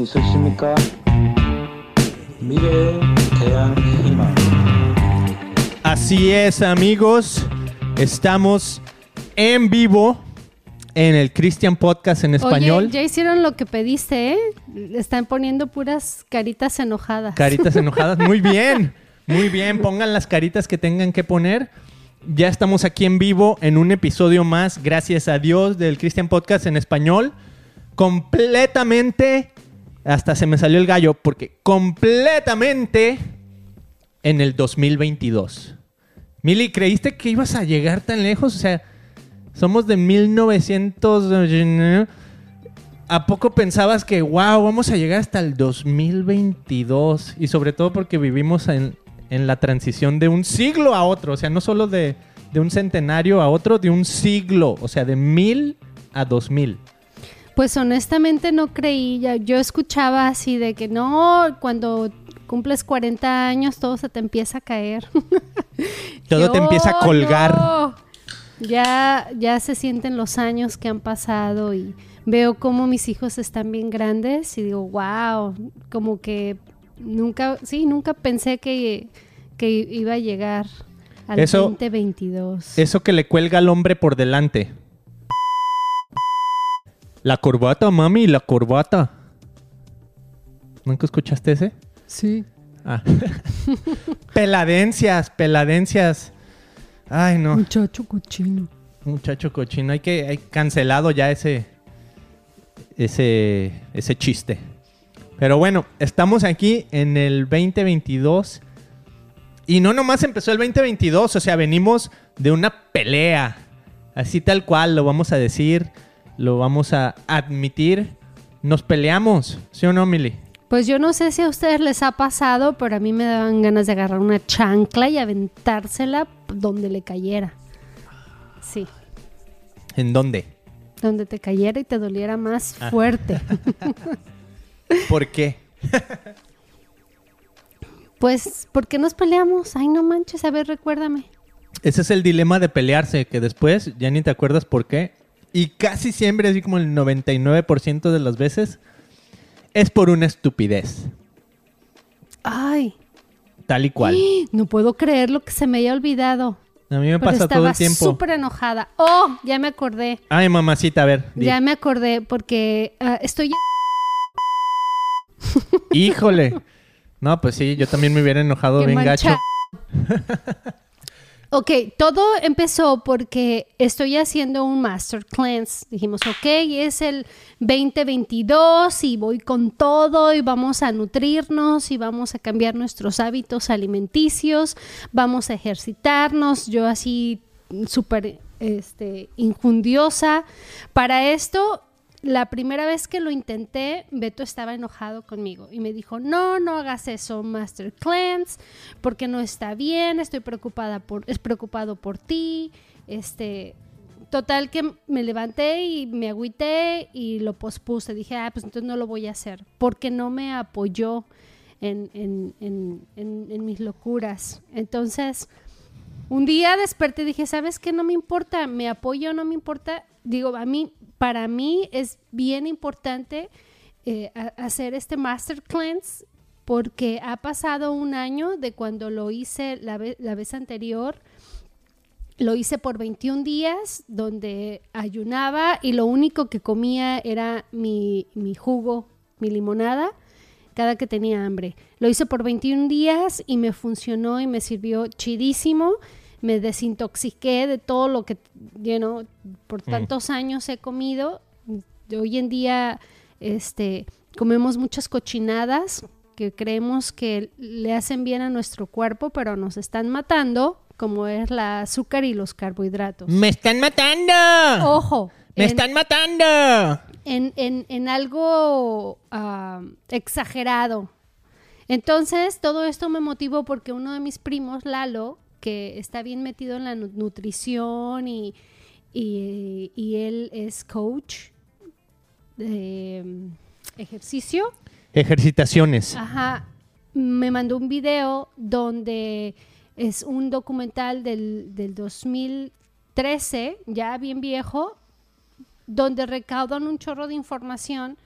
걸리는 분 있으십니까? 미래에 대한 희망. Así es, amigos. Estamos en vivo en el Christian Podcast en español. Oye, ya hicieron lo que pediste, ¿eh? Están poniendo puras caritas enojadas. Caritas enojadas. Muy bien. Muy bien. Pongan las caritas que tengan que poner. Ya estamos aquí en vivo en un episodio más, gracias a Dios, del Christian Podcast en español. Completamente. hasta se me salió el gallo, porque completamente en el 2022. Mili, ¿creíste que ibas a llegar tan lejos? O sea, somos de 1900. ¿A poco pensabas que, wow, vamos a llegar hasta el 2022? Y sobre todo porque vivimos en, en la transición de un siglo a otro. O sea, no solo de, de un centenario a otro, de un siglo. O sea, de mil a dos mil. Pues honestamente no creí. Ya- Yo escuchaba así de que no, cuando cumples 40 años todo se te empieza a caer. Todo te empieza a colgar. no. Ya, ya se sienten los años que han pasado y veo cómo mis hijos están bien grandes y digo, wow, como que nunca, sí, nunca pensé que, que iba a llegar al Eso- 2022. Eso que le cuelga al hombre por delante. La corbata, mami, la corbata. ¿Nunca escuchaste ese? Sí. Ah. peladencias, peladencias. Ay, no. Muchacho cochino. Muchacho cochino, hay que hay cancelado ya ese ese ese chiste. Pero bueno, estamos aquí en el 2022 y no nomás empezó el 2022, o sea, venimos de una pelea. Así tal cual lo vamos a decir, lo vamos a admitir. Nos peleamos, ¿sí o no, Mili? Pues yo no sé si a ustedes les ha pasado, pero a mí me daban ganas de agarrar una chancla y aventársela donde le cayera. Sí, ¿En dónde? donde te cayera y te doliera más Ah. fuerte. ¿Por qué? Pues, ¿por qué nos peleamos? Ay, no manches, a ver, recuérdame. Ese es el dilema de pelearse, que después ya ni te acuerdas por qué. Y casi siempre, así como el 99% de las veces, es por una estupidez. Ay, Tal y cual. no puedo creer lo que se me haya olvidado. A mí me Pero pasa todo estaba el tiempo. súper enojada. Oh, ya me acordé. Ay, mamacita, a ver. di. Ya me acordé porque ah, estoy Híjole. No, pues sí, yo también me hubiera enojado Qué bien mancha- gacho. Ok, todo empezó porque estoy haciendo un Master Cleanse. Dijimos, ok, es el 2022 y voy con todo y vamos a nutrirnos y vamos a cambiar nuestros hábitos alimenticios, vamos a ejercitarnos. Yo así súper este, injundiosa. Para esto, la primera vez que lo intenté, Beto estaba enojado conmigo y me dijo, no, no hagas eso, Master Cleanse, porque no está bien, estoy preocupada por, es preocupado por ti, este... Total que me levanté y me agüité y lo pospuse. Dije, ah, pues entonces no lo voy a hacer. Porque no me apoyó en, en- en- en- mis locuras. Entonces, un día desperté y dije, ¿sabes qué? No me importa, me apoyo no me importa. Digo, a mí, para mí es bien importante eh, hacer este Master Cleanse porque ha pasado un año de cuando lo hice la, la vez anterior. Lo hice por 21 días donde ayunaba y lo único que comía era mi, mi jugo, mi limonada, cada que tenía hambre. Lo hice por 21 días y me funcionó y me sirvió chidísimo. Me desintoxiqué de todo lo que, you know, por tantos años he comido. Hoy en día, este, comemos muchas cochinadas que creemos que le hacen bien a nuestro cuerpo, pero nos están matando, como es la azúcar y los carbohidratos. ¡Me están matando! Ojo, ¡Me en- están matando! en, en- en algo ah, exagerado. Entonces, todo esto me motivó porque uno de mis primos, Lalo, que está bien metido en la nu- nutrición y, y- y él es coach de mm, ejercicio, Ejercitaciones. Ajá. Me mandó un video donde es un documental del, del 2013, ya bien viejo, donde recaudan un chorro de información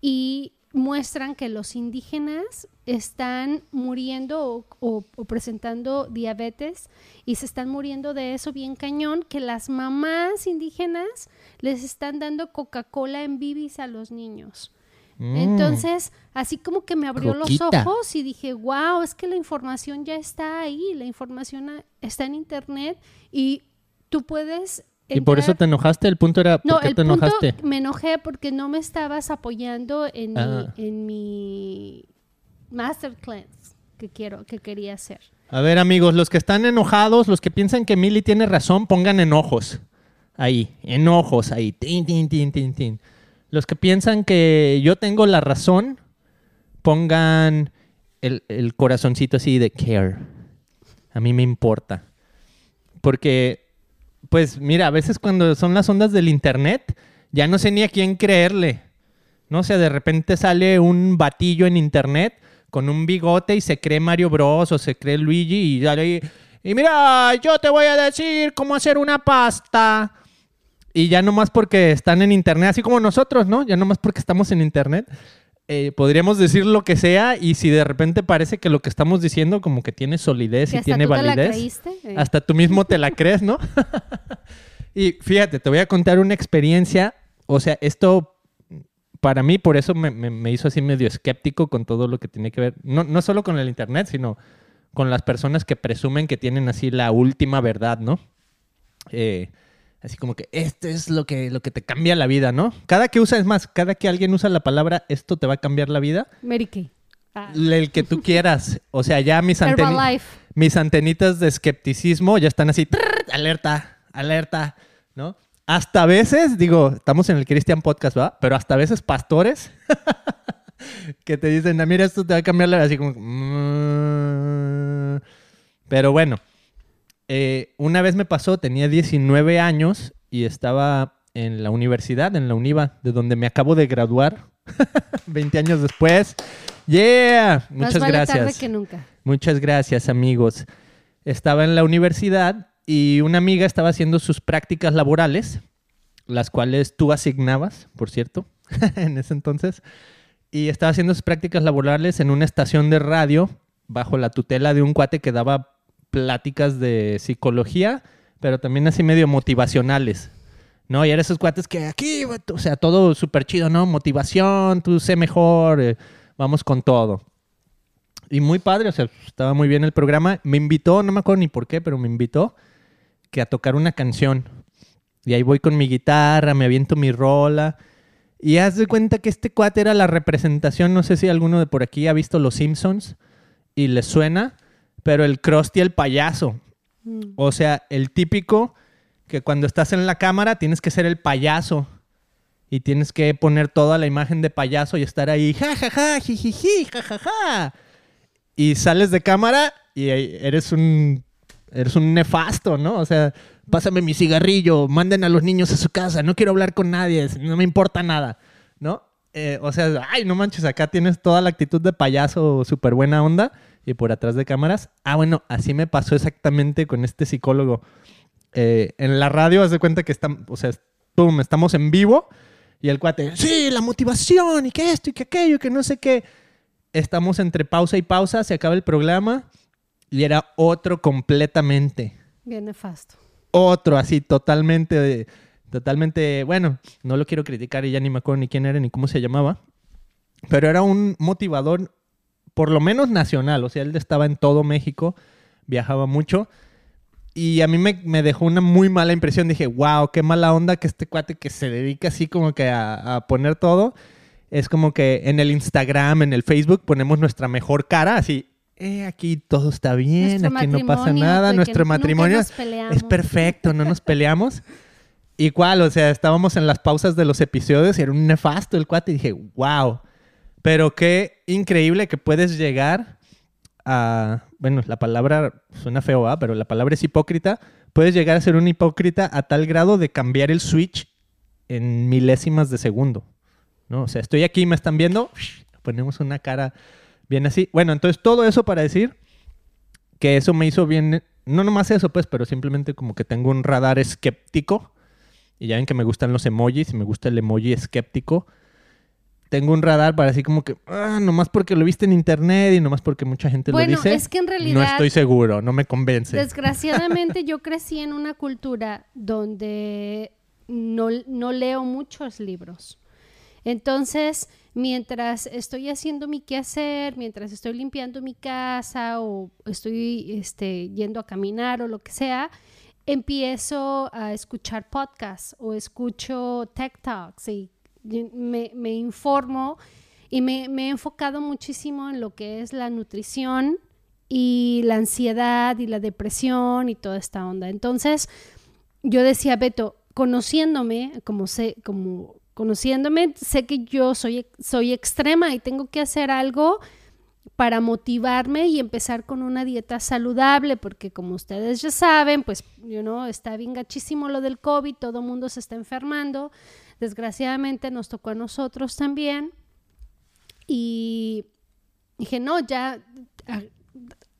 y muestran que los indígenas están muriendo o, o- o presentando diabetes y se están muriendo de eso bien cañón, que las mamás indígenas les están dando Coca-Cola en bibis a los niños. Mm. Entonces, así como que me abrió Coquita. los ojos y dije, wow, es que la información ya está ahí, la información está en internet y tú puedes... ¿Y por eso te enojaste? El punto era, ¿por no, qué el te punto enojaste? me enojé porque no me estabas apoyando en, Ah. mi, en mi masterclass que quiero, que quería hacer. A ver, amigos, los que están enojados, los que piensan que Mili tiene razón, pongan enojos. Ahí, enojos, ahí. Tin, tin, tin, tin, tin. Los que piensan que yo tengo la razón, pongan el, el corazoncito así de care. A mí me importa. Porque, pues mira, a veces cuando son las ondas del internet, ya no sé ni a quién creerle. No o sea, de repente sale un batillo en internet con un bigote y se cree Mario Bros o se cree Luigi y sale ahí, y mira, yo te voy a decir cómo hacer una pasta. Y ya nomás porque están en internet, así como nosotros, ¿no? Ya nomás porque estamos en internet, eh, podríamos decir lo que sea y si de repente parece que lo que estamos diciendo como que tiene solidez Que y hasta tiene tú te la validez, creíste. eh. hasta tú mismo te la crees, ¿no? y fíjate, te voy a contar una experiencia, o sea, esto para mí, por eso me, me- me hizo así medio escéptico con todo lo que tiene que ver, no, no solo con el Internet, sino con las personas que presumen que tienen así la última verdad, ¿no? Eh, así como que esto es lo que, lo que te cambia la vida, ¿no? Cada que usa, es más, cada que alguien usa la palabra esto te va a cambiar la vida, Mary Kay. Ah, el que tú quieras. O sea, ya mis, anteni- mis antenitas de escepticismo ya están así, trrr, alerta, alerta, ¿no? Hasta a veces, digo, estamos en el Christian Podcast, ¿verdad? Pero hasta a veces pastores que te dicen, ah, mira, esto te va a cambiar la vida, así como... "Mm". Pero bueno, eh, una vez me pasó, tenía 19 años y estaba en la universidad, en la UNIVA, de donde me acabo de graduar 20 años después. ¡Yeah! Más Muchas vale gracias. tarde que nunca. Muchas gracias, amigos. Estaba en la universidad y una amiga estaba haciendo sus prácticas laborales, las cuales tú asignabas, por cierto, en ese entonces. Y estaba haciendo sus prácticas laborales en una estación de radio bajo la tutela de un cuate que daba pláticas de psicología, pero también así medio motivacionales. ¿No? Y eran esos cuates que aquí, o sea, todo súper chido, ¿no? Motivación, tú sé mejor, eh, vamos con todo. Y muy padre, o sea, estaba muy bien el programa. Me invitó, no me acuerdo ni por qué, pero me invitó que a tocar una canción. Y ahí voy con mi guitarra, me aviento mi rola. Y haz de cuenta que este cuate era la representación, no sé si alguno de por aquí ha visto Los Simpsons y le suena, pero el Krusty el payaso. Mm. O sea, el típico que cuando estás en la cámara tienes que ser el payaso. Y tienes que poner toda la imagen de payaso y estar ahí, ja, ja, ja, jijiji, ja, ja, ja. Y sales de cámara y eres un, eres un nefasto, ¿no? O sea, pásame mi cigarrillo, manden a los niños a su casa, no quiero hablar con nadie, no me importa nada, ¿no? Eh, o sea, ay, no manches, acá tienes toda la actitud de payaso, súper buena onda, y por atrás de cámaras. Ah, bueno, así me pasó exactamente con este psicólogo. Eh, en la radio, haz de cuenta que estamos, o sea, pum, estamos en vivo y el cuate, sí, la motivación y que esto y que aquello, que no sé qué. Estamos entre pausa y pausa, se acaba el programa y era otro completamente. Bien nefasto. Otro, así, totalmente, totalmente, bueno, no lo quiero criticar y ya ni me acuerdo ni quién era ni cómo se llamaba, pero era un motivador, por lo menos nacional, o sea, él estaba en todo México, viajaba mucho y a mí me, me dejó una muy mala impresión. Dije, wow, qué mala onda que este cuate que se dedica así como que a, a poner todo. Es como que en el Instagram, en el Facebook ponemos nuestra mejor cara, así, eh, aquí todo está bien, Nuestro aquí no pasa nada, nuestro matrimonio nos es perfecto, no nos peleamos. Igual, o sea, estábamos en las pausas de los episodios y era un nefasto el cuate y dije, wow, pero qué increíble que puedes llegar a, bueno, la palabra suena feo, ¿ah? pero la palabra es hipócrita, puedes llegar a ser un hipócrita a tal grado de cambiar el switch en milésimas de segundo, ¿no? O sea, estoy aquí, me están viendo, ponemos una cara bien así. Bueno, entonces todo eso para decir que eso me hizo bien, no nomás eso pues, pero simplemente como que tengo un radar escéptico y ya ven que me gustan los emojis y me gusta el emoji escéptico. Tengo un radar para así como que, ah, nomás porque lo viste en internet y nomás porque mucha gente Bueno, lo dice. es que en No realidad- estoy seguro, no me convence. Desgraciadamente yo crecí en una cultura donde no, no leo muchos libros. Entonces, mientras estoy haciendo mi quehacer, mientras estoy limpiando mi casa o estoy este, yendo a caminar o lo que sea, empiezo a escuchar podcasts o escucho tech talks y me, me informo y me, me he enfocado muchísimo en lo que es la nutrición y la ansiedad y la depresión y toda esta onda. Entonces, yo decía, Beto, conociéndome, como sé, como conociéndome, sé que yo soy, soy extrema y tengo que hacer algo para motivarme y empezar con una dieta saludable, porque como ustedes ya saben, pues, you know, está bien gachísimo lo del COVID, todo mundo se está enfermando, desgraciadamente nos tocó a nosotros también, y dije, no, ya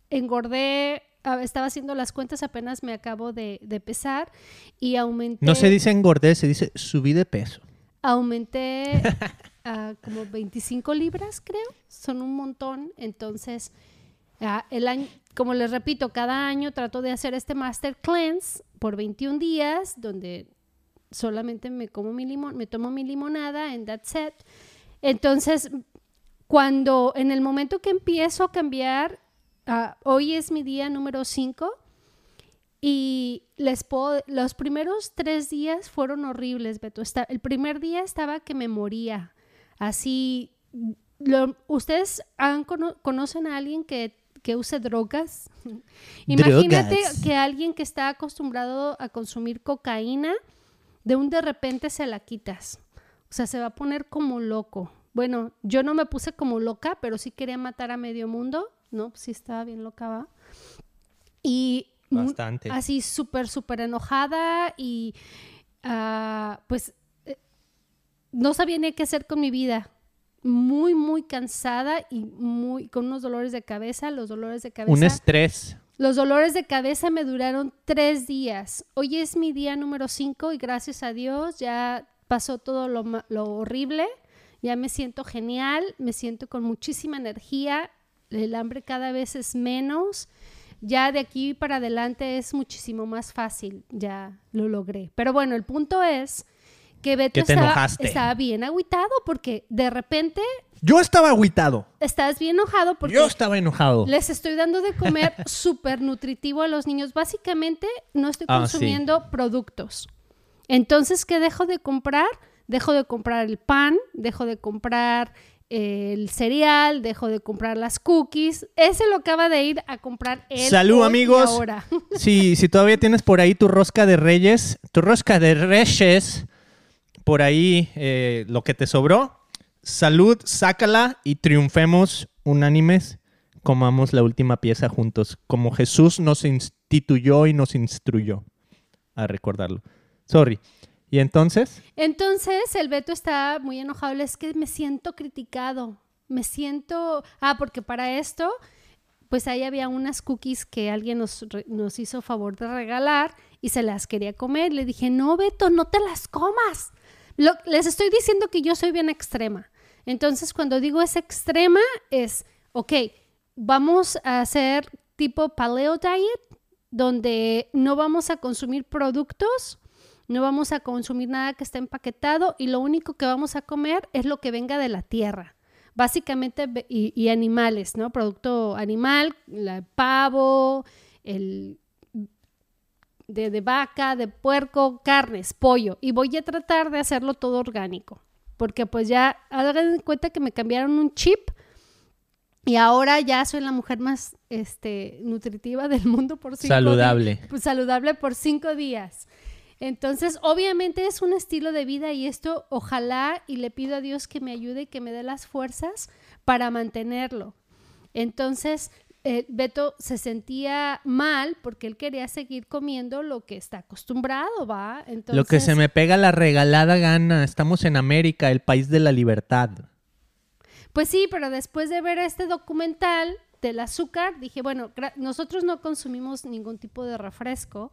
engordé, estaba haciendo las cuentas, apenas me acabo de, de pesar y aumenté. No se dice engordé, se dice subí de peso. Aumenté a como 25 libras, creo. Son un montón. Entonces, el año, como les repito, cada año trato de hacer este Master Cleanse por 21 días, donde solamente me como mi limón, me tomo mi limonada en that set. Entonces, cuando en el momento que empiezo a cambiar, ah, hoy es mi día número 5 y les puedo, los primeros tres días fueron horribles, Beto. Está- el primer día estaba que me moría. Así, lo- ¿ustedes han cono- conocen a alguien que, que use drogas? Imagínate Drogas. que alguien que está acostumbrado a consumir cocaína, de un de repente se la quitas. O sea, se va a poner como loco. Bueno, yo no me puse como loca, pero sí quería matar a medio mundo. No, sí estaba bien loca, ¿va? Y Bastante. así súper, súper enojada y ah, pues eh, no sabía ni qué hacer con mi vida. Muy, muy cansada y muy con unos dolores de cabeza. Los dolores de cabeza. Un estrés. Los dolores de cabeza me duraron tres días. Hoy es mi día número cinco y gracias a Dios ya pasó todo lo, horrible. Ya me siento genial, me siento con muchísima energía. El hambre cada vez es menos. Ya de aquí para adelante es muchísimo más fácil. Ya lo logré. Pero bueno, el punto es que Beto Que te estaba, enojaste. estaba bien agüitado porque de repente Yo estaba agüitado. estás bien enojado porque Yo estaba enojado. les estoy dando de comer súper nutritivo a los niños. Básicamente no estoy Ah, consumiendo productos. Entonces, ¿qué dejo de comprar? Dejo de comprar el pan, dejo de comprar eh, el cereal, dejo de comprar las cookies. Ese lo acaba de ir a comprar él. Salud, amigos. ahora. Sí, si todavía tienes por ahí tu rosca de reyes, tu rosca de reyes, por ahí eh, lo que te sobró, salud, sácala y triunfemos unánimes, comamos la última pieza juntos, como Jesús nos instituyó y nos instruyó a recordarlo. Sorry. ¿Y entonces? Entonces el Beto está muy enojado. Es que me siento criticado. Me siento. Ah, porque para esto, pues ahí había unas cookies que alguien nos, nos hizo favor de regalar y se las quería comer. Le dije, no, Beto, no te las comas. Lo- les estoy diciendo que yo soy bien extrema. Entonces, cuando digo es extrema, es, ok, vamos a hacer tipo paleo diet, donde no vamos a consumir productos, no vamos a consumir nada que esté empaquetado y lo único que vamos a comer es lo que venga de la tierra. Básicamente, y, y animales, ¿no? Producto animal, la- pavo, el de, de vaca, de puerco, carnes, pollo. Y voy a tratar de hacerlo todo orgánico. Porque pues ya, hagan de cuenta que me cambiaron un chip y ahora ya soy la mujer más este, nutritiva del mundo por cinco Saludable. di- pues, saludable por cinco días. Entonces, obviamente es un estilo de vida y esto ojalá y le pido a Dios que me ayude y que me dé las fuerzas para mantenerlo. Entonces, eh, Beto se sentía mal porque él quería seguir comiendo lo que está acostumbrado, ¿va? Entonces, Lo que se me pega la regalada gana. Estamos en América, el país de la libertad. Pues sí, pero después de ver este documental del azúcar, dije, bueno, nosotros no consumimos ningún tipo de refresco,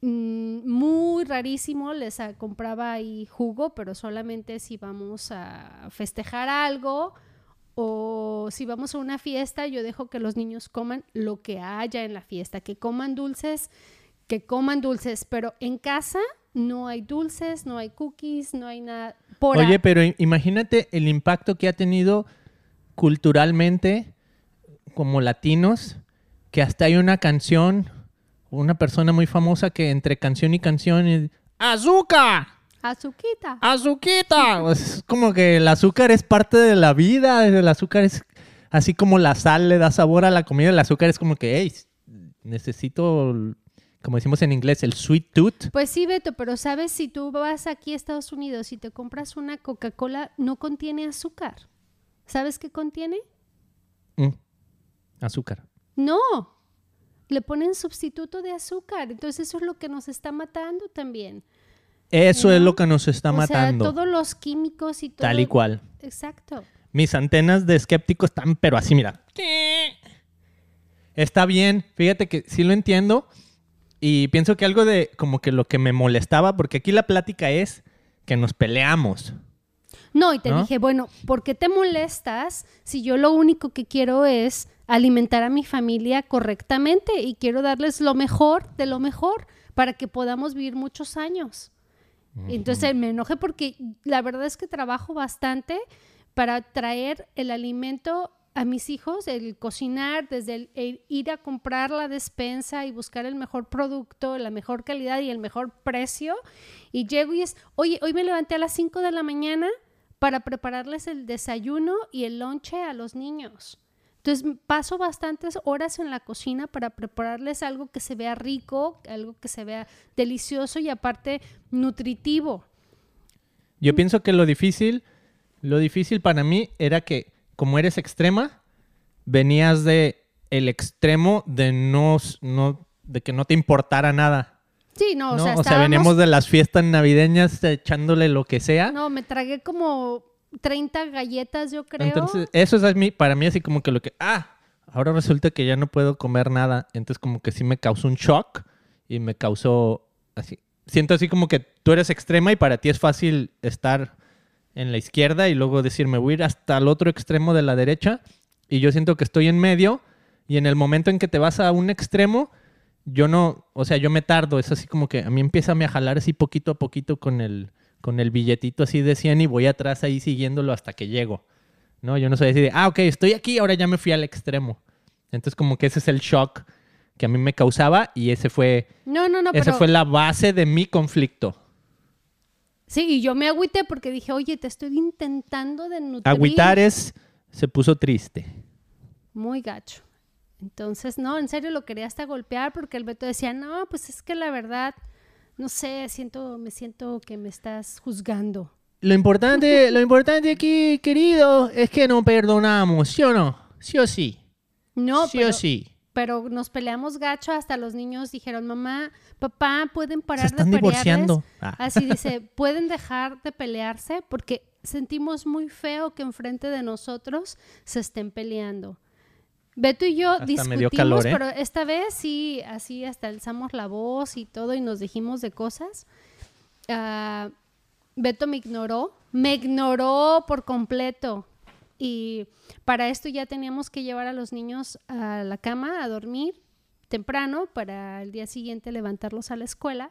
mm, muy rarísimo les ah, compraba ahí jugo, pero solamente si vamos a festejar algo o si vamos a una fiesta, yo dejo que los niños coman lo que haya en la fiesta, que coman dulces, que coman dulces, pero en casa no hay dulces, no hay cookies, no hay nada. Por Oye, pero imagínate el impacto que ha tenido culturalmente como latinos, que hasta hay una canción, una persona muy famosa que entre canción y canción ¡Azúcar! Azuquita. ¡Azuquita! Es como que el azúcar es parte de la vida, el azúcar es así como la sal le da sabor a la comida, el azúcar es como que, hey, necesito, como decimos en inglés, el sweet tooth. Pues sí, Beto, pero sabes, si tú vas aquí a Estados Unidos y te compras una Coca-Cola, no contiene azúcar. ¿Sabes qué contiene? Mm, azúcar. No, le ponen sustituto de azúcar. Entonces eso es lo que nos está matando también. Eso es lo que nos está o matando. sea, todos los químicos y todo. Tal y cual. Exacto. Mis antenas de escéptico están, pero así, mira. Está bien. Fíjate que sí lo entiendo. Y pienso que algo de como que lo que me molestaba, porque aquí la plática es que nos peleamos. No, y te ¿No? dije, bueno, ¿por qué te molestas si yo lo único que quiero es alimentar a mi familia correctamente y quiero darles lo mejor de lo mejor para que podamos vivir muchos años? Entonces me enojé porque la verdad es que trabajo bastante para traer el alimento a mis hijos, el cocinar, desde el, ir a comprar la despensa y buscar el mejor producto, la mejor calidad y el mejor precio. Y llego y es, oye, hoy me levanté a las 5 de la mañana para prepararles el desayuno y el lonche a los niños. Entonces paso bastantes horas en la cocina para prepararles algo que se vea rico, algo que se vea delicioso y aparte nutritivo. Yo pienso que lo difícil, lo difícil para mí era que como eres extrema, venías de el extremo de no, no de que no te importara nada. Sí, no, o ¿no? sea, O sea, veníamos de las fiestas navideñas echándole lo que sea. No, me tragué como 30 galletas, yo creo. Entonces, eso es mí- para mí así como que lo que, ah, ahora resulta que ya no puedo comer nada. Entonces como que sí me causó un shock y me causó así. Siento así como que tú eres extrema y para ti es fácil estar en la izquierda y luego decir, me voy a ir hasta el otro extremo de la derecha. Y yo siento que estoy en medio y en el momento en que te vas a un extremo, yo no, o sea, yo me tardo. Es así como que a mí empieza a jalar así poquito a poquito con el, con el billetito así de 100 y voy atrás ahí siguiéndolo hasta que llego. No, yo no soy así de, ah, ok, estoy aquí, ahora ya me fui al extremo. Entonces como que ese es el shock que a mí me causaba y ese fue, No, no, no, esa pero fue la base de mi conflicto. sí, y yo me agüité porque dije, oye, te estoy intentando de nutrir. Agüitares se puso triste. Muy gacho. Entonces, no, en serio lo quería hasta golpear porque el Beto decía, no, pues es que la verdad, no sé, siento, me siento que me estás juzgando. Lo importante, lo importante aquí, querido, es que no perdonamos, ¿sí o no? ¿Sí o sí? No, ¿Sí pero, o sí? pero nos peleamos gacho, hasta los niños dijeron, mamá, papá, ¿pueden parar Se están de divorciando. Ah. Así dice, ¿pueden dejar de pelearse? Porque sentimos muy feo que enfrente de nosotros se estén peleando. Beto y yo Hasta discutimos, calor, ¿eh? pero esta vez sí, así hasta alzamos la voz y todo y nos dijimos de cosas. Ah, Beto me ignoró, me ignoró por completo. Y para esto ya teníamos que llevar a los niños a la cama a dormir temprano para el día siguiente levantarlos a la escuela.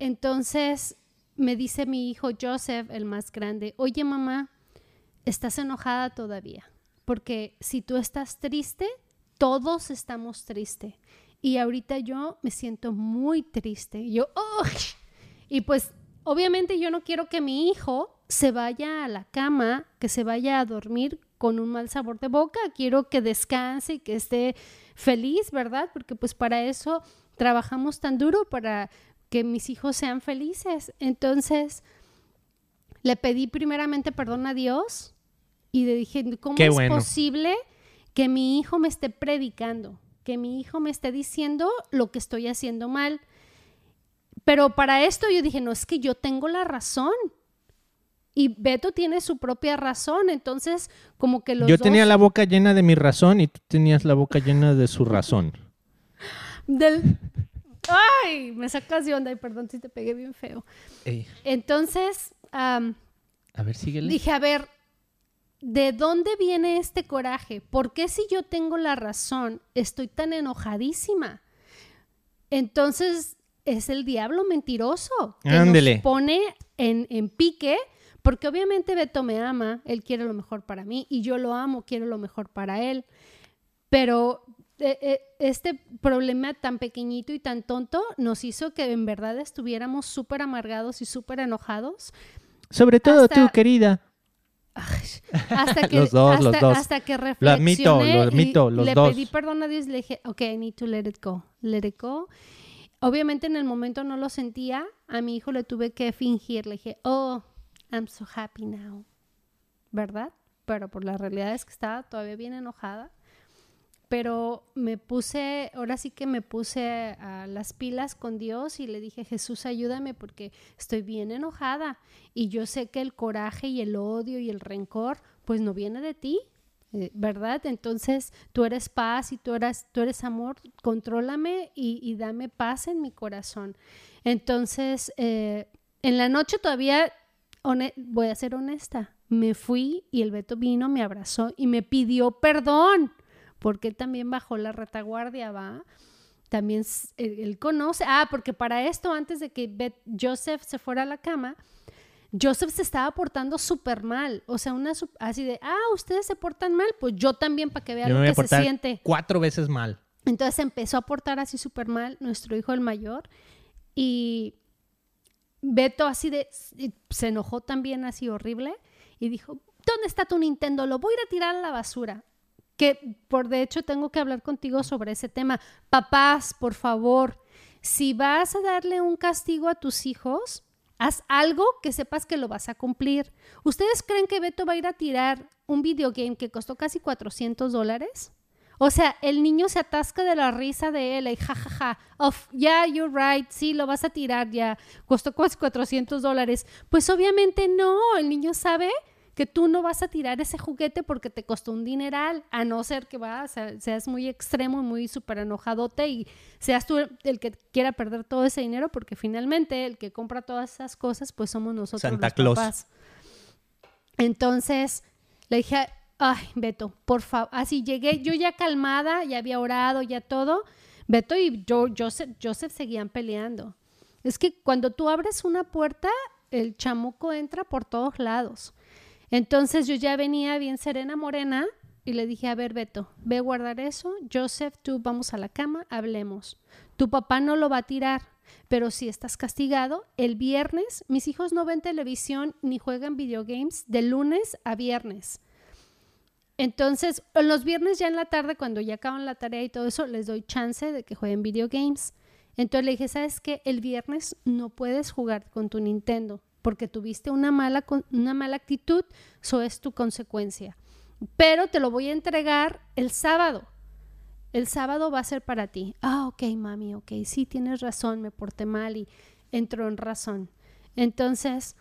Entonces me dice mi hijo Joseph, el más grande, oye mamá, estás enojada todavía, porque si tú estás triste, todos estamos tristes. Y ahorita yo me siento muy triste. Yo, "Ugh". y pues obviamente yo no quiero que mi hijo se vaya a la cama, que se vaya a dormir con un mal sabor de boca. Quiero que descanse y que esté feliz, ¿verdad? Porque pues para eso trabajamos tan duro, para que mis hijos sean felices. Entonces, le pedí primeramente perdón a Dios y dije, ¿cómo Qué es bueno. posible que mi hijo me esté predicando? Que mi hijo me esté diciendo lo que estoy haciendo mal. Pero para esto yo dije, no, es que yo tengo la razón. Y Beto tiene su propia razón. Entonces, como que los Yo dos- tenía la boca llena de mi razón y tú tenías la boca llena de su razón. del... Ay, me sacas de onda y perdón si te pegué bien feo. Ey, Entonces, am, a ver, síguele. dije, a ver, ¿de dónde viene este coraje? ¿Por qué si yo tengo la razón estoy tan enojadísima? Entonces, es el diablo mentiroso que Ándele. nos pone en, en pique, porque obviamente Beto me ama, él quiere lo mejor para mí y yo lo amo, quiero lo mejor para él. Pero eh, eh, este problema tan pequeñito y tan tonto nos hizo que en verdad estuviéramos súper amargados y súper enojados Sobre todo hasta- tú, querida. Hasta que, Los dos, hasta, los dos. hasta que Lo admito, reflexioné lo admito, los le dos. pedí perdón a Dios y le dije, ok, I need to let it go, let it go. Obviamente en el momento no lo sentía, a mi hijo le tuve que fingir, le dije, oh, I'm so happy now, ¿verdad? Pero por la realidad es que estaba todavía bien enojada. Pero me puse, ahora sí que me puse a las pilas con Dios y le dije, Jesús, ayúdame porque estoy bien enojada y yo sé que el coraje y el odio y el rencor pues no viene de ti, eh, ¿verdad? Entonces tú eres paz y tú eres, tú eres amor, contrólame y, dame paz en mi corazón. Entonces, eh, en la noche todavía, voy a ser honesta, me fui y el Beto vino, me abrazó y me pidió perdón, porque él también bajó la retaguardia, ¿va? También él, conoce, ah, porque para esto, antes de que Bet- Joseph se fuera a la cama, Joseph se estaba portando súper mal, o sea, una así de, ah, ustedes se portan mal, pues yo también para que vean lo que se siente. cuatro veces mal. Entonces empezó a portar así súper mal nuestro hijo el mayor y Beto así de, se enojó también así horrible y dijo, ¿dónde está tu Nintendo? Lo voy a ir a tirar a la basura. Que por de hecho tengo que hablar contigo sobre ese tema. Papás, por favor, si vas a darle un castigo a tus hijos, haz algo que sepas que lo vas a cumplir. ¿Ustedes creen que Beto va a ir a tirar un videogame que costó casi 400 dólares? O sea, el niño se atasca de la risa de él y jajaja, of, yeah, you're right, sí, lo vas a tirar ya, costó casi 400 dólares. Pues obviamente no, el niño sabe que tú no vas a tirar ese juguete porque te costó un dineral, a no ser que vas, seas muy extremo y muy súper enojadote y seas tú el, que quiera perder todo ese dinero porque finalmente el que compra todas esas cosas pues somos nosotros Santa los Claus. papás. Entonces le dije, ay, Beto, por favor, así llegué, yo ya calmada, ya había orado, ya todo. Beto y yo, Joseph, Joseph seguían peleando. Es que cuando tú abres una puerta, el chamuco entra por todos lados. Entonces yo ya venía bien serena morena y le dije, a ver, Beto, ve a guardar eso. Joseph, tú vamos a la cama, hablemos. Tu papá no lo va a tirar, pero si estás castigado, el viernes, mis hijos no ven televisión ni juegan videogames de lunes a viernes. Entonces, en los viernes ya en la tarde, cuando ya acaban la tarea y todo eso, les doy chance de que jueguen videogames. Entonces le dije, ¿sabes qué? El viernes no puedes jugar con tu Nintendo porque tuviste una mala, una mala actitud, eso es tu consecuencia. Pero te lo voy a entregar el sábado. El sábado va a ser para ti. Ah, ok, mami, ok, sí tienes razón, me porté mal y entró en razón. Entonces,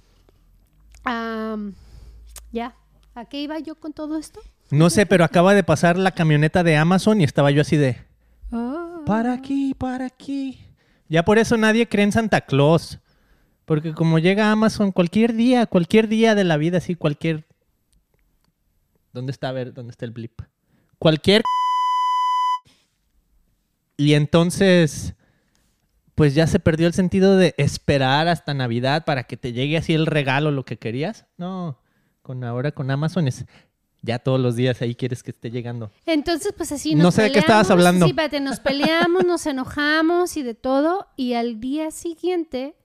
am, ya, ¿a qué iba yo con todo esto? No sé, pero acaba de pasar la camioneta de Amazon y estaba yo así de, Ah. para aquí, para aquí. Ya por eso nadie cree en Santa Claus. Porque como llega Amazon cualquier día, cualquier día de la vida, así, cualquier... ¿Dónde está? A ver, ¿dónde está el blip? Cualquier... Y entonces, pues ya se perdió el sentido de esperar hasta Navidad para que te llegue así el regalo, lo que querías. No, con ahora con Amazon es... Ya todos los días ahí quieres que esté llegando. Entonces, pues así No nos sé de qué estabas hablando. Sí, espérate, nos peleamos, nos enojamos y de todo. Y al día siguiente,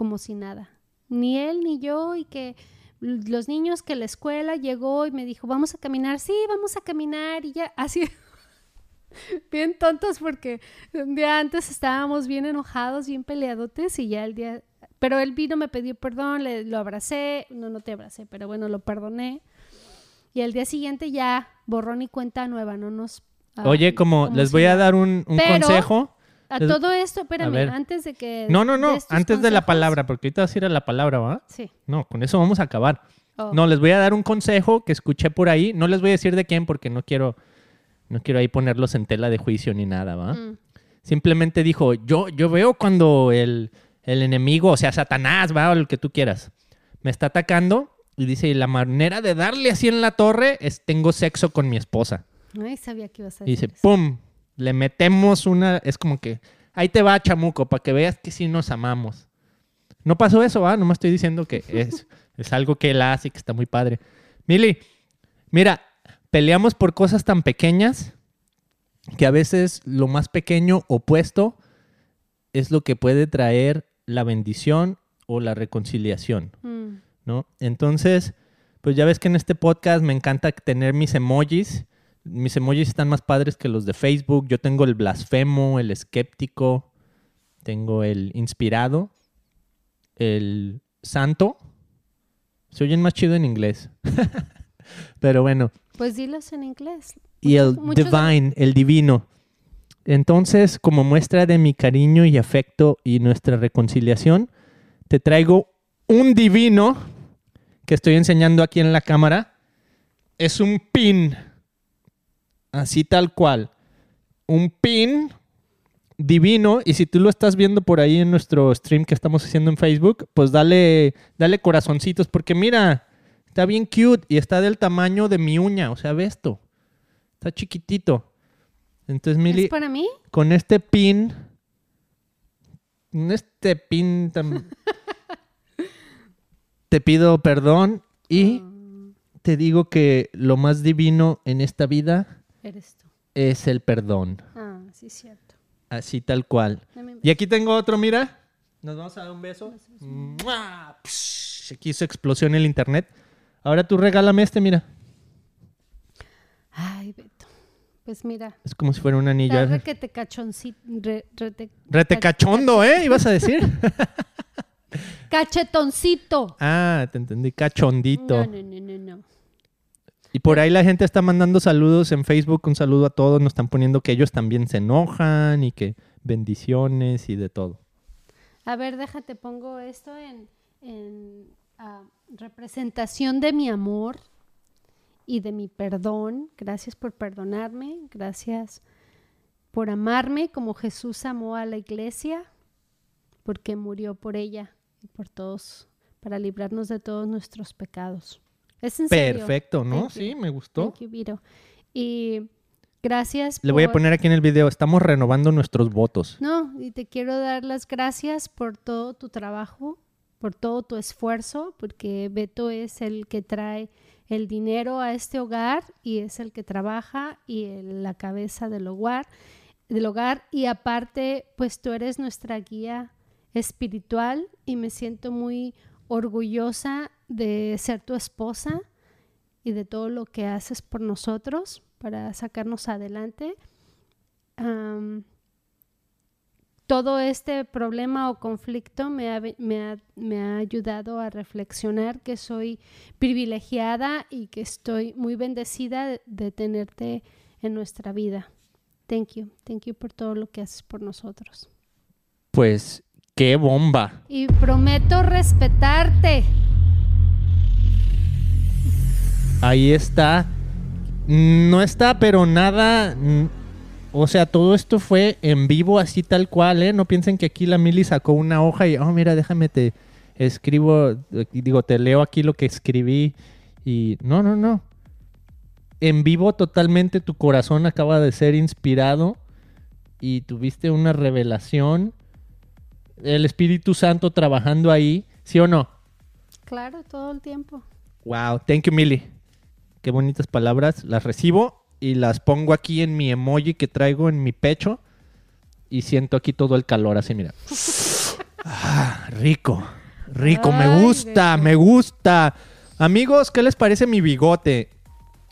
como si nada. Ni él ni yo y que los niños que la escuela llegó y me dijo, vamos a caminar. Sí, vamos a caminar y ya, así. bien tontos porque un día antes estábamos bien enojados, bien peleadotes y ya el día... Pero él vino, me pidió perdón, le, lo abracé. No, no te abracé, pero bueno, lo perdoné. Y al día siguiente ya borrón y cuenta nueva, no nos... ah, Oye, como, les si voy a dar un, un Pero- consejo. A todo esto, espérame, antes de que... No, no, no, antes de la palabra, porque ahorita vas a ir a la palabra, ¿va? Sí. No, con eso vamos a acabar. Oh. No, les voy a dar un consejo que escuché por ahí. No les voy a decir de quién porque no quiero, no quiero ahí ponerlos en tela de juicio ni nada, ¿va? Mm. Simplemente dijo, yo, yo veo cuando el, el enemigo, o sea, Satanás, va, o el que tú quieras, me está atacando y dice, y la manera de darle así en la torre es tengo sexo con mi esposa. Ay, sabía que ibas a Y decir dice, eso. ¡pum! Le metemos una, es como que, ahí te va, chamuco, para que veas que sí nos amamos. No pasó eso, ¿ah? Nomás estoy diciendo que es, es algo que él hace y que está muy padre. Mili, mira, peleamos por cosas tan pequeñas que a veces lo más pequeño opuesto es lo que puede traer la bendición o la reconciliación. Mm. ¿no? Entonces, pues ya ves que en este podcast me encanta tener mis emojis. Mis emojis están más padres que los de Facebook. Yo tengo el blasfemo, el escéptico, tengo el inspirado, el santo. Se oyen más chido en inglés. Pero bueno, Pues dilos en inglés. y el Muchos- muchos- divine, el divino. Entonces, como muestra de mi cariño y afecto y nuestra reconciliación, te traigo un divino que estoy enseñando aquí en la cámara. Es un pin, así tal cual. Un pin divino y si tú lo estás viendo por ahí en nuestro stream que estamos haciendo en Facebook, pues dale, dale corazoncitos porque mira, está bien cute y está del tamaño de mi uña, o sea, ve esto. Está chiquitito. Entonces, Mili, ¿Es para mí? con este pin, con este pin tan- te pido perdón y Mm, te digo que lo más divino en esta vida eres tú. es el perdón, Ah, sí, cierto. así tal cual. Y aquí tengo otro, mira. Nos vamos a dar un beso. Psh, Aquí hizo explosión el internet. Ahora tú regálame este, mira. Ay, Beto. Pues mira, Es como si fuera un anillo. requete cachoncito. re- rete- Rete cach- cachondo, ¿eh? Ibas a decir. Cachetoncito. ah, te entendí. Cachondito. No, no, no, no, no. Y por ahí la gente está mandando saludos en Facebook. Un saludo a todos. Nos están poniendo que ellos también se enojan y que bendiciones y de todo. A ver, déjate, pongo esto en, ah, representación de mi amor y de mi perdón. Gracias por perdonarme, gracias por amarme como Jesús amó a la iglesia, porque murió por ella y por todos, para librarnos de todos nuestros pecados. Es en serio. Perfecto, ¿no? Thank you. Sí, me gustó. Thank you, Vito. Y gracias Le voy a poner aquí en el video. Estamos renovando nuestros votos. no, y te quiero dar las gracias por todo tu trabajo, por todo tu esfuerzo, porque Beto es el que trae el dinero a este hogar y es el que trabaja y el- la cabeza del hogar, del hogar y aparte, pues tú eres nuestra guía espiritual y me siento muy orgullosa de ser tu esposa y de todo lo que haces por nosotros para sacarnos adelante. Todo este problema o conflicto me ha, me ha- me ha ayudado a reflexionar que soy privilegiada y que estoy muy bendecida de, de tenerte en nuestra vida. Thank you, thank you por todo lo que haces por nosotros. Pues, qué bomba. Y prometo respetarte. Ahí está. No está, pero nada. O sea, todo esto fue en vivo, así tal cual, ¿eh? No piensen que aquí la Mili sacó una hoja y, oh, mira, déjame te escribo, digo, te leo aquí lo que escribí. Y no, no, no. En vivo totalmente tu corazón acaba de ser inspirado y tuviste una revelación. El Espíritu Santo trabajando ahí, ¿sí o no? Claro, todo el tiempo. Wow, thank you, Millie. Qué bonitas palabras. Las recibo y las pongo aquí en mi emoji que traigo en mi pecho. Y siento aquí todo el calor, así, mira. Ah, rico, rico, me gusta, rico. me gusta. Amigos, ¿qué les parece mi bigote?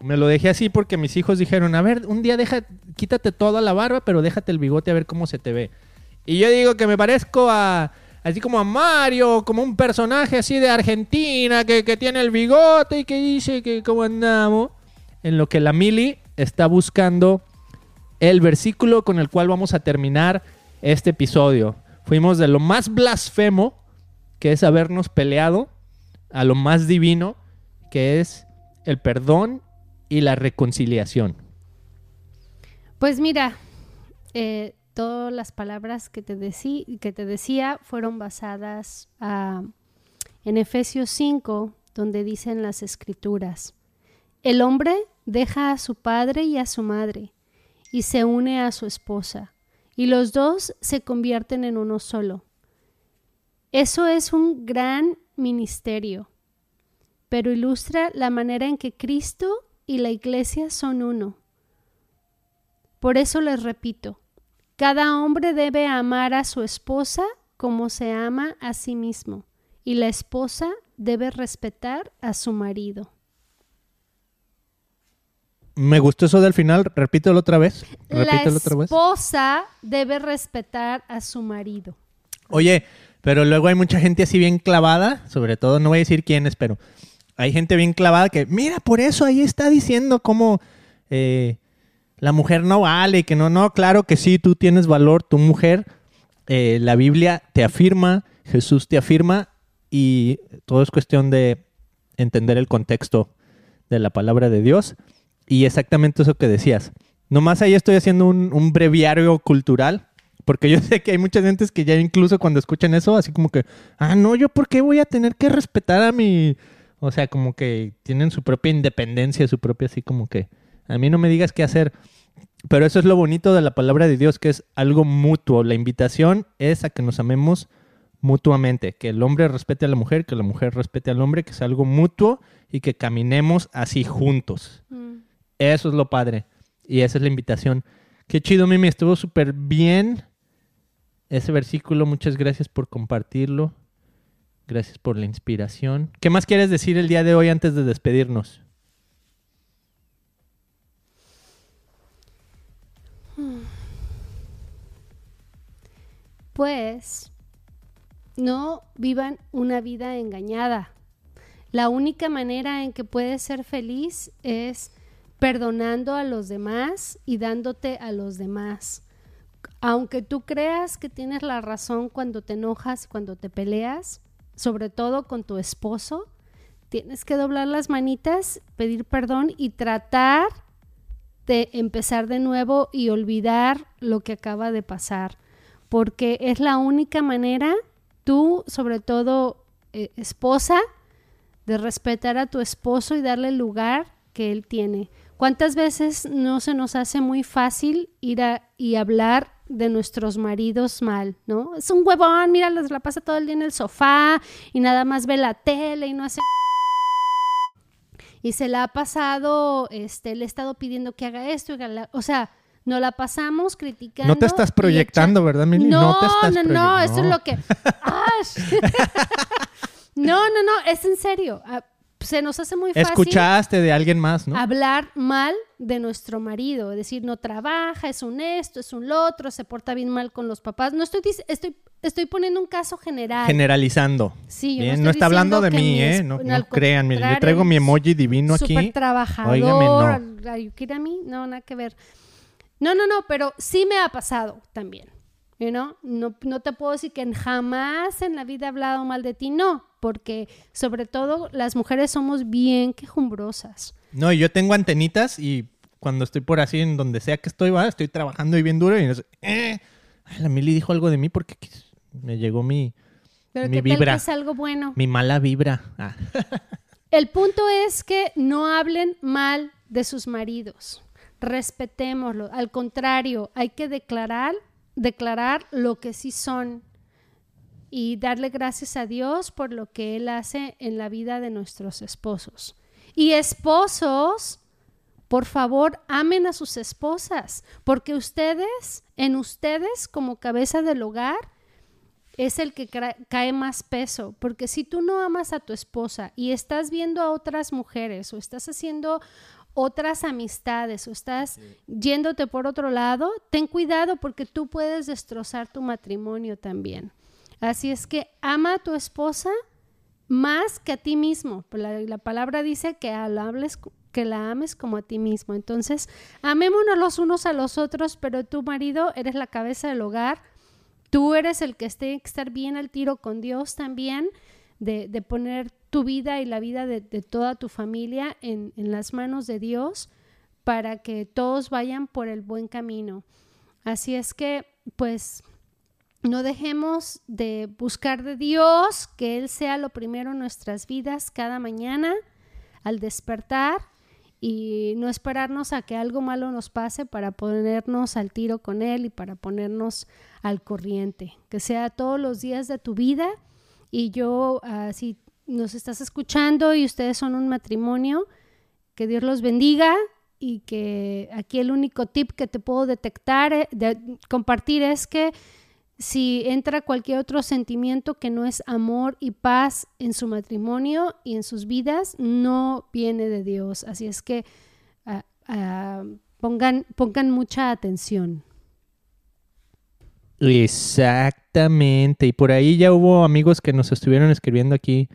Me lo dejé así porque mis hijos dijeron, a ver, un día deja, quítate toda la barba, pero déjate el bigote a ver cómo se te ve. Y yo digo que me parezco a, así como a Mario, como un personaje así de Argentina, que, que tiene el bigote y que dice que cómo andamos. En lo que la Mili está buscando el versículo con el cual vamos a terminar este episodio. Fuimos de lo más blasfemo, que es habernos peleado, a lo más divino, que es el perdón y la reconciliación. Pues mira, eh, todas las palabras que te, decí- que te decía fueron basadas ah, en Efesios 5, donde dicen las escrituras. El hombre deja a su padre y a su madre y se une a su esposa, y los dos se convierten en uno solo. Eso es un gran ministerio, pero ilustra la manera en que Cristo y la iglesia son uno. Por eso les repito, cada hombre debe amar a su esposa como se ama a sí mismo, y la esposa debe respetar a su marido. Me gustó eso del final, repítelo otra vez. La Repítelo otra vez. esposa debe respetar a su marido. Oye, pero luego hay mucha gente así bien clavada, sobre todo, no voy a decir quiénes, pero hay gente bien clavada que, mira, por eso ahí está diciendo cómo eh, la mujer no vale, que no, no, claro que sí, tú tienes valor, tu mujer, eh, la Biblia te afirma, Jesús te afirma y todo es cuestión de entender el contexto de la palabra de Dios y exactamente eso que decías. Nomás ahí estoy haciendo un, un breviario cultural, porque yo sé que hay muchas gentes que ya incluso cuando escuchan eso, así como que, ah, no, yo por qué voy a tener que respetar a mi... O sea, como que tienen su propia independencia, su propia así como que, a mí no me digas qué hacer. Pero eso es lo bonito de la palabra de Dios, que es algo mutuo. La invitación es a que nos amemos mutuamente, que el hombre respete a la mujer, que la mujer respete al hombre, que sea algo mutuo y que caminemos así juntos. Mm. Eso es lo padre. Y esa es la invitación. Qué chido, Mimi. Estuvo súper bien ese versículo. Muchas gracias por compartirlo. Gracias por la inspiración. ¿Qué más quieres decir el día de hoy antes de despedirnos? Pues no vivan una vida engañada. La única manera en que puedes ser feliz es perdonando a los demás y dándote a los demás. Aunque tú creas que tienes la razón cuando te enojas, cuando te peleas, sobre todo con tu esposo, tienes que doblar las manitas, pedir perdón y tratar de empezar de nuevo y olvidar lo que acaba de pasar porque es la única manera, tú, sobre todo eh, esposa, de respetar a tu esposo y darle el lugar que él tiene. ¿Cuántas veces no se nos hace muy fácil ir a, y hablar de nuestros maridos mal, ¿no? Es un huevón, mira, la pasa todo el día en el sofá y nada más ve la tele y no hace y se la ha pasado, este, le he estado pidiendo que haga esto, o sea, nos la pasamos criticando. No te estás proyectando, ¿verdad, Mili? No, No te estás no, no, eso es lo que. No, no, no, es en serio. Ah, Se nos hace muy fácil Escuchaste de alguien más, ¿no? hablar mal de nuestro marido, decir no trabaja, es un esto, es un lo otro, se porta bien mal con los papás. No estoy estoy estoy poniendo un caso general. Generalizando. Sí, yo no estoy no está hablando de mí, mi ¿eh? No, no, no crean, mire, yo traigo mi emoji divino aquí. Súper trabajador. Óigame, no. No, nada que ver. No, no, no, pero sí me ha pasado también. you know? No, no te puedo decir que jamás en la vida he hablado mal de ti, no, porque sobre todo las mujeres somos bien quejumbrosas. No, yo tengo antenitas y cuando estoy por así, en donde sea que estoy, va, estoy trabajando y bien duro y no sé, eh, la Mili dijo algo de mí porque me llegó mi, Pero Mi ¿qué tal vibra. que es algo bueno? mi mala vibra. Ah. El punto es que no hablen mal de sus maridos. Respetémoslo. Al contrario, hay que declarar, declarar lo que sí son y darle gracias a Dios por lo que Él hace en la vida de nuestros esposos. Y esposos, por favor, amen a sus esposas, porque ustedes, en ustedes como cabeza del hogar, es el que cae más peso, porque si tú no amas a tu esposa y estás viendo a otras mujeres o estás haciendo otras amistades o estás yéndote por otro lado, ten cuidado porque tú puedes destrozar tu matrimonio también. Así es que ama a tu esposa más que a ti mismo. La, la palabra dice que hables, que la ames como a ti mismo. Entonces, amémonos los unos a los otros, pero tu marido eres la cabeza del hogar. Tú eres el que esté que estar bien al tiro con Dios también, de, de poner tu vida y la vida de, toda tu familia en, en las manos de Dios para que todos vayan por el buen camino. Así es que pues no dejemos de buscar de Dios, que Él sea lo primero en nuestras vidas cada mañana al despertar y no esperarnos a que algo malo nos pase para ponernos al tiro con Él y para ponernos al corriente. Que sea todos los días de tu vida y yo, ah, si nos estás escuchando y ustedes son un matrimonio, que Dios los bendiga y que aquí el único tip que te puedo detectar, eh, compartir es que si entra cualquier otro sentimiento que no es amor y paz en su matrimonio y en sus vidas, no viene de Dios. Así es que ah, ah, pongan, pongan mucha atención. Exactamente. Y por ahí ya hubo amigos que nos estuvieron escribiendo aquí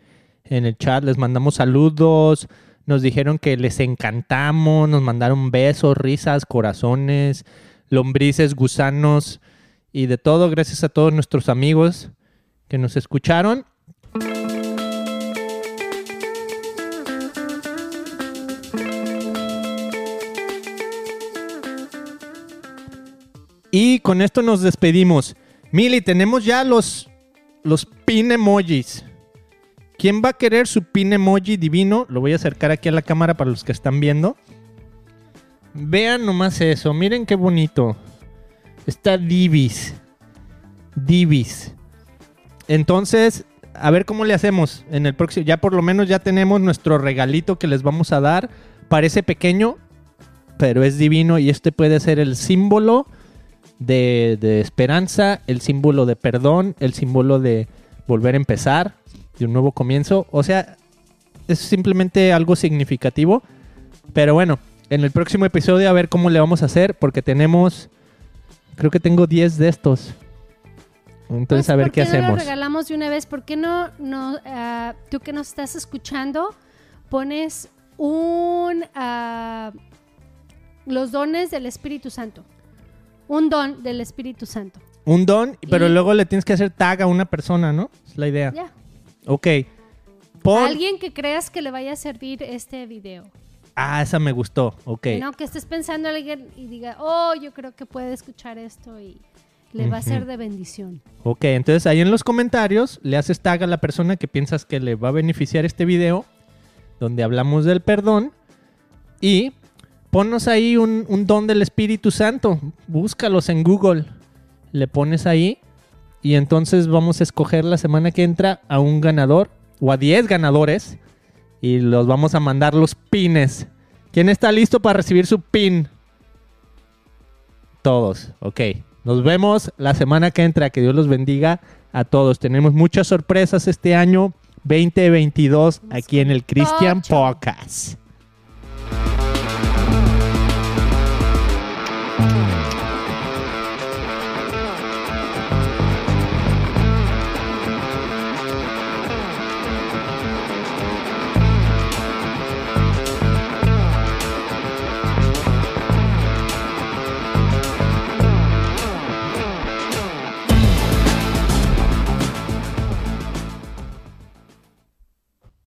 en el chat. Les mandamos saludos. Nos dijeron que les encantamos. Nos mandaron besos, risas, corazones, lombrices, gusanos y de todo. Gracias a todos nuestros amigos que nos escucharon. Y con esto nos despedimos. Mili, tenemos ya los, los pin emojis. ¿Quién va a querer su pin emoji divino? Lo voy a acercar aquí a la cámara para los que están viendo. Vean nomás eso, miren qué bonito. Está Divis. Divis. Entonces, a ver cómo le hacemos en el próximo. Ya por lo menos ya tenemos nuestro regalito que les vamos a dar. Parece pequeño, pero es divino y este puede ser el símbolo de, de esperanza, el símbolo de perdón, el símbolo de volver a empezar, de un nuevo comienzo. O sea, es simplemente algo significativo. Pero bueno, en el próximo episodio a ver cómo le vamos a hacer, porque tenemos, creo que tengo 10 de estos. Entonces Pues, a ver ¿por qué, no lo hacemos. regalamos de una vez? ¿Por qué no, no ah, tú que nos estás escuchando, pones un ah, los dones del Espíritu Santo? Un don del Espíritu Santo. Un don, pero Y- luego le tienes que hacer tag a una persona, ¿no? Es la idea. Ya. Ok. Pon... Alguien que creas que le vaya a servir este video. Ah, esa me gustó. Ok. No, que estés pensando en alguien y diga, oh, yo creo que puede escuchar esto y le va a ser de bendición. Ok, entonces ahí en los comentarios le haces tag a la persona que piensas que le va a beneficiar este video, donde hablamos del perdón, y ponnos ahí un, un don del Espíritu Santo. Búscalos en Google. Le pones ahí y entonces vamos a escoger la semana que entra a un ganador o a 10 ganadores y los vamos a mandar los pines. ¿Quién está listo para recibir su pin? Todos, ok. Nos vemos la semana que entra. Que Dios los bendiga a todos. Tenemos muchas sorpresas este año 2022 aquí en el Christian. Podcast.